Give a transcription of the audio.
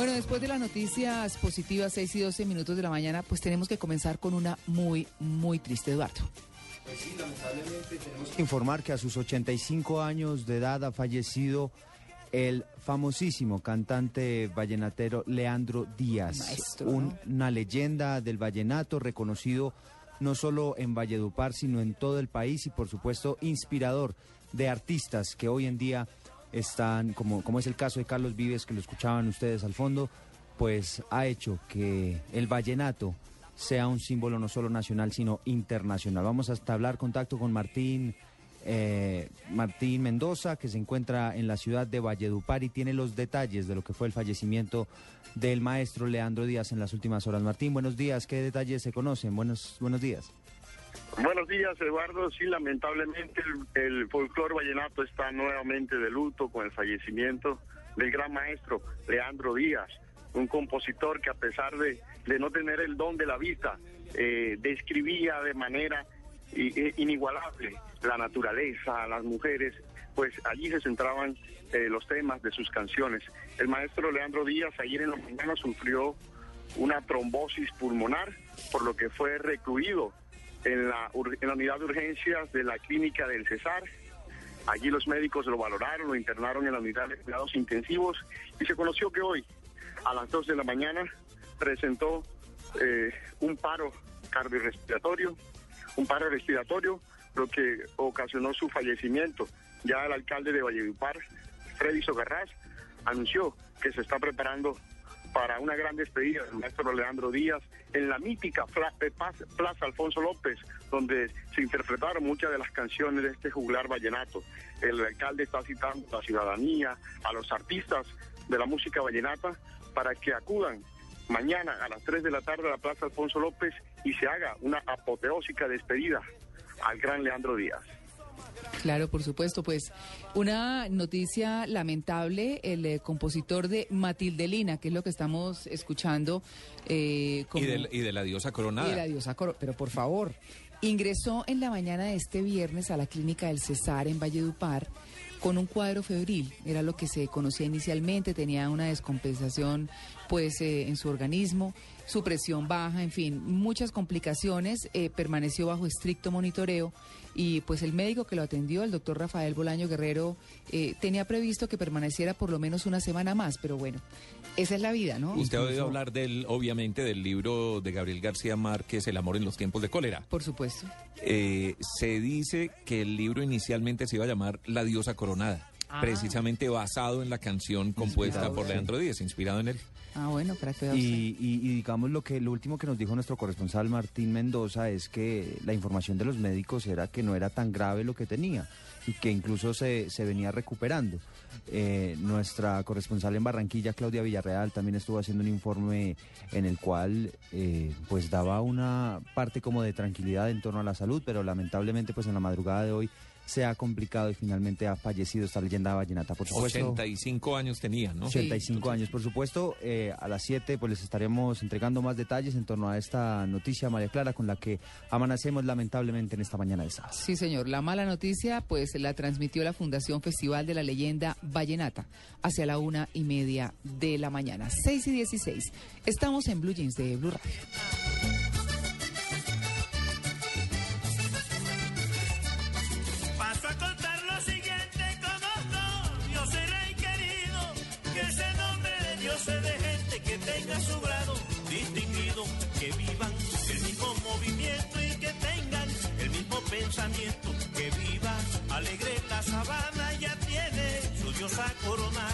Bueno, después de las noticias positivas, 6 y 12 minutos de la mañana, pues tenemos que comenzar con una muy, muy triste, Eduardo. Pues sí, lamentablemente tenemos que informar que a sus 85 años de edad ha fallecido el famosísimo cantante vallenatero Leandro Díaz, Maestro, un- ¿no? una leyenda del vallenato reconocido no solo en Valledupar, sino en todo el país y por supuesto inspirador de artistas que hoy en día están, como, como es el caso de Carlos Vives, que lo escuchaban ustedes al fondo, pues ha hecho que el vallenato sea un símbolo no solo nacional, sino internacional. Vamos a establecer contacto con Martín, eh, Martín Mendoza, que se encuentra en la ciudad de Valledupar y tiene los detalles de lo que fue el fallecimiento del maestro Leandro Díaz en las últimas horas. Martín, buenos días. ¿Qué detalles se conocen? Buenos, buenos días. Buenos días, Eduardo. Sí, lamentablemente el, folclore vallenato está nuevamente de luto con el fallecimiento del gran maestro Leandro Díaz, un compositor que a pesar de, no tener el don de la vista, eh, describía de manera inigualable la naturaleza, las mujeres, pues allí se centraban eh, los temas de sus canciones. El maestro Leandro Díaz ayer en la mañana sufrió una trombosis pulmonar, por lo que fue recluido en la, en la unidad de urgencias de la clínica del Cesar. Allí los médicos lo valoraron, lo internaron en la unidad de cuidados intensivos y se conoció que hoy, a las 2 de la mañana, presentó eh, un paro cardiorrespiratorio, un paro respiratorio, lo que ocasionó su fallecimiento. Ya el alcalde de Valledupar, Freddy Sogarraz, anunció que se está preparando para una gran despedida del maestro Leandro Díaz en la mítica eh, Plaza Alfonso López, donde se interpretaron muchas de las canciones de este juglar vallenato. El alcalde está citando a la ciudadanía, a los artistas de la música vallenata, para que acudan mañana a las 3 de la tarde a la Plaza Alfonso López y se haga una apoteósica despedida al gran Leandro Díaz. Claro, por supuesto, pues una noticia lamentable, el eh, compositor de Matilde Lina, que es lo que estamos escuchando. eh, como- Y de, y de la diosa coronada. y la diosa Coro- pero por favor, ingresó en la mañana de este viernes a la clínica del Cesar en Valledupar con un cuadro febril, era lo que se conocía inicialmente, tenía una descompensación pues eh, en su organismo, su presión baja, en fin, muchas complicaciones, eh, permaneció bajo estricto monitoreo y pues el médico que lo atendió, el doctor Rafael Bolaño Guerrero, eh, tenía previsto que permaneciera por lo menos una semana más, pero bueno, esa es la vida, ¿no? Usted ha oído hablar del, obviamente, del libro de Gabriel García Márquez, El amor en los tiempos de cólera. Por supuesto. Eh, se dice que el libro inicialmente se iba a llamar La diosa coronada, Ah. precisamente basado en la canción compuesta Inspirado, por sí. Leandro Díaz, inspirado en él. Ah, bueno, para que. Y, y- y digamos lo que lo último que nos dijo nuestro corresponsal Martín Mendoza es que la información de los médicos era que no era tan grave lo que tenía y que incluso se, se venía recuperando. Eh, nuestra corresponsal en Barranquilla, Claudia Villarreal, también estuvo haciendo un informe en el cual eh, pues daba una parte como de tranquilidad en torno a la salud, pero lamentablemente pues en la madrugada de hoy se ha complicado y finalmente ha fallecido esta leyenda vallenata. Por supuesto, 85 años tenía, ¿no? 85 años, por supuesto. eh, a las 7 pues les estaremos entregando más detalles en torno a esta noticia, María Clara, con la que amanecemos lamentablemente en esta mañana de sábado. Sí, señor. La mala noticia, pues la transmitió la Fundación Festival de la Leyenda Vallenata hacia la una y media de la mañana. 6 y 16. Estamos en Blue Jeans de Blue Radio. Tenga su distinguido, que vivan el mismo movimiento y que tengan el mismo pensamiento, que viva alegre la sabana, ya tiene su diosa corona